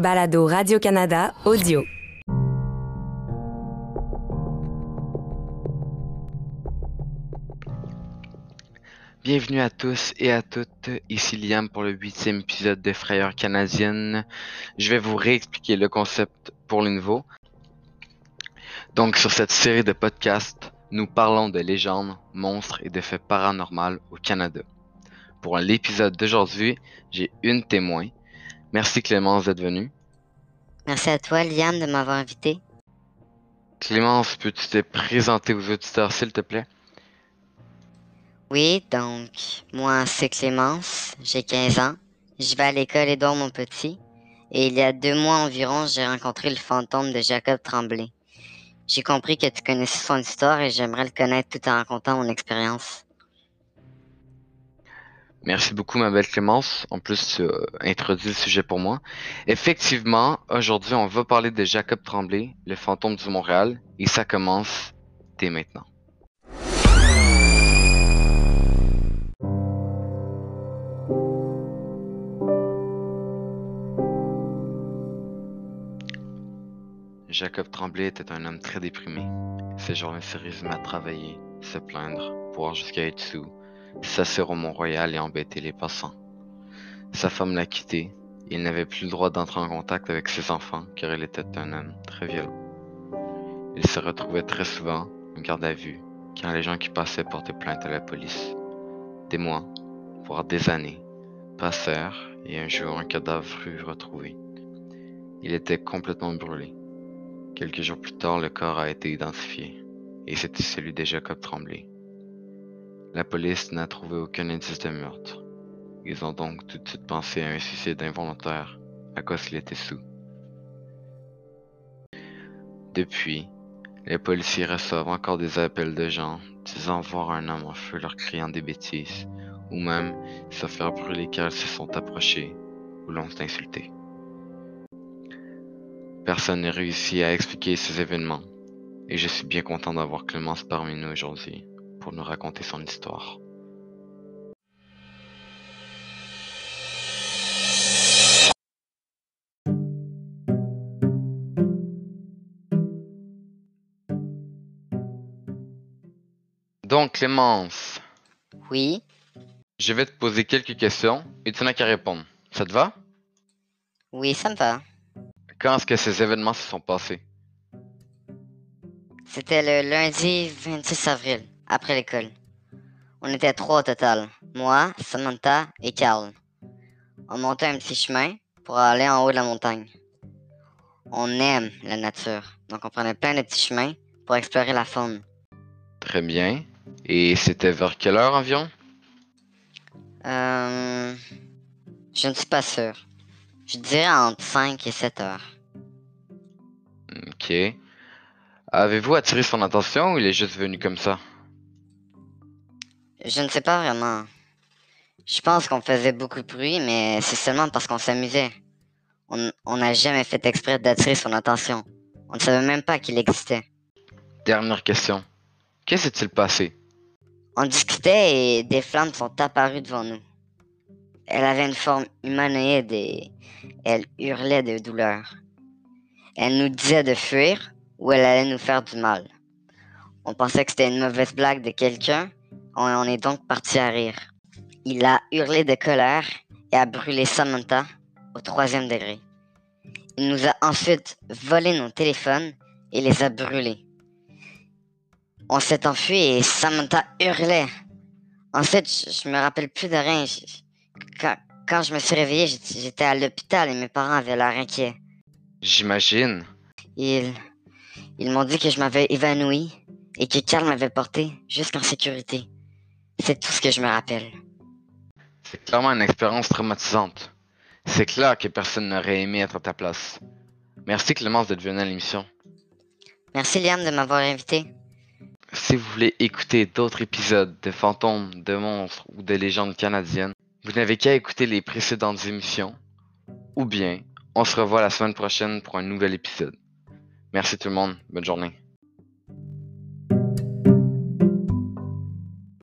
balado Radio-Canada audio. Bienvenue à tous et à toutes, ici Liam pour le huitième épisode de Frayeurs canadiennes. Je vais vous réexpliquer le concept pour les nouveaux. Donc sur cette série de podcasts, nous parlons de légendes, monstres et de faits paranormaux au Canada. Pour l'épisode d'aujourd'hui, j'ai une témoin. Merci Clémence d'être venue. Merci à toi, Liam, de m'avoir invité. Clémence, peux-tu te présenter aux auditeurs s'il te plaît? Oui, donc, moi, c'est Clémence, j'ai 15 ans. Je vais à l'école Édouard mon petit. Et il y a deux mois environ, j'ai rencontré le fantôme de Jacob Tremblay. J'ai compris que tu connaissais son histoire et j'aimerais le connaître tout en racontant mon expérience. Merci beaucoup, ma belle Clémence. En plus, tu as introduit le sujet pour moi. Effectivement, aujourd'hui, on va parler de Jacob Tremblay, le fantôme du Montréal, et ça commence dès maintenant. Jacob Tremblay était un homme très déprimé. Se résumaient à travailler, se plaindre, boire jusqu'à être sous, s'asseoir au Mont-Royal et embêter les passants. Sa femme l'a quitté et il n'avait plus le droit d'entrer en contact avec ses enfants car il était un homme très violent. Il se retrouvait très souvent en garde à vue car les gens qui passaient portaient plainte à la police. Des mois, voire des années, passèrent et un jour un cadavre fut retrouvé. Il était complètement brûlé. Quelques jours plus tard, le corps a été identifié, et c'était celui de Jacob Tremblay. La police n'a trouvé aucun indice de meurtre. Ils ont donc tout de suite pensé à un suicide involontaire, à cause qu'il était sous. Depuis, les policiers reçoivent encore des appels de gens disant voir un homme en feu leur criant des bêtises, ou même se faire brûler car ils se sont approchés ou l'ont insulté. Personne n'a réussi à expliquer ces événements, et je suis bien content d'avoir Clémence parmi nous aujourd'hui pour nous raconter son histoire. Donc Clémence, Oui, je vais te poser quelques questions et tu n'as qu'à répondre. Ça te va? oui, ça me va. Quand est-ce que ces événements se sont passés? C'était le lundi 26 avril, après l'école. On était trois au total. Moi, Samantha et Carl. On montait un petit chemin pour aller en haut de la montagne. On aime la nature, donc on prenait plein de petits chemins pour explorer la faune. Très bien. Et c'était vers quelle heure environ? Euh, je ne suis pas sûr. Je dirais entre 5 et 7 heures. Ok. Avez-vous attiré son attention ou il est juste venu comme ça? Je ne sais pas vraiment. Je pense qu'on faisait beaucoup de bruit, mais c'est seulement parce qu'on s'amusait. On n'a jamais fait exprès d'attirer son attention. On ne savait même pas qu'il existait. Dernière question. Qu'est-ce qui s'est-il passé? On discutait et des flammes sont apparues devant nous. Elle avait une forme humanoïde et elle hurlait de douleur. Elle nous disait de fuir ou elle allait nous faire du mal. On pensait que c'était une mauvaise blague de quelqu'un, on, est donc parti à rire. Il a hurlé de colère et a brûlé Samantha au troisième degré. Il nous a ensuite volé nos téléphones et les a brûlés. On s'est enfui et Samantha hurlait. Ensuite, je, je me rappelle plus de rien. Je- quand, quand je me suis réveillé, j'étais j'étais à l'hôpital et mes parents avaient l'air inquiets. J'imagine. Ils, ils m'ont dit que je m'avais évanoui et que Carl m'avait porté jusqu'en sécurité. C'est tout ce que je me rappelle. C'est clairement une expérience traumatisante. C'est clair que personne n'aurait aimé être à ta place. Merci Clémence d'être venue à l'émission. Merci Liam de m'avoir invité. Si vous voulez écouter d'autres épisodes de fantômes, de monstres ou de légendes canadiennes, vous n'avez qu'à écouter les précédentes émissions. Ou bien, on se revoit la semaine prochaine pour un nouvel épisode. Merci tout le monde. Bonne journée.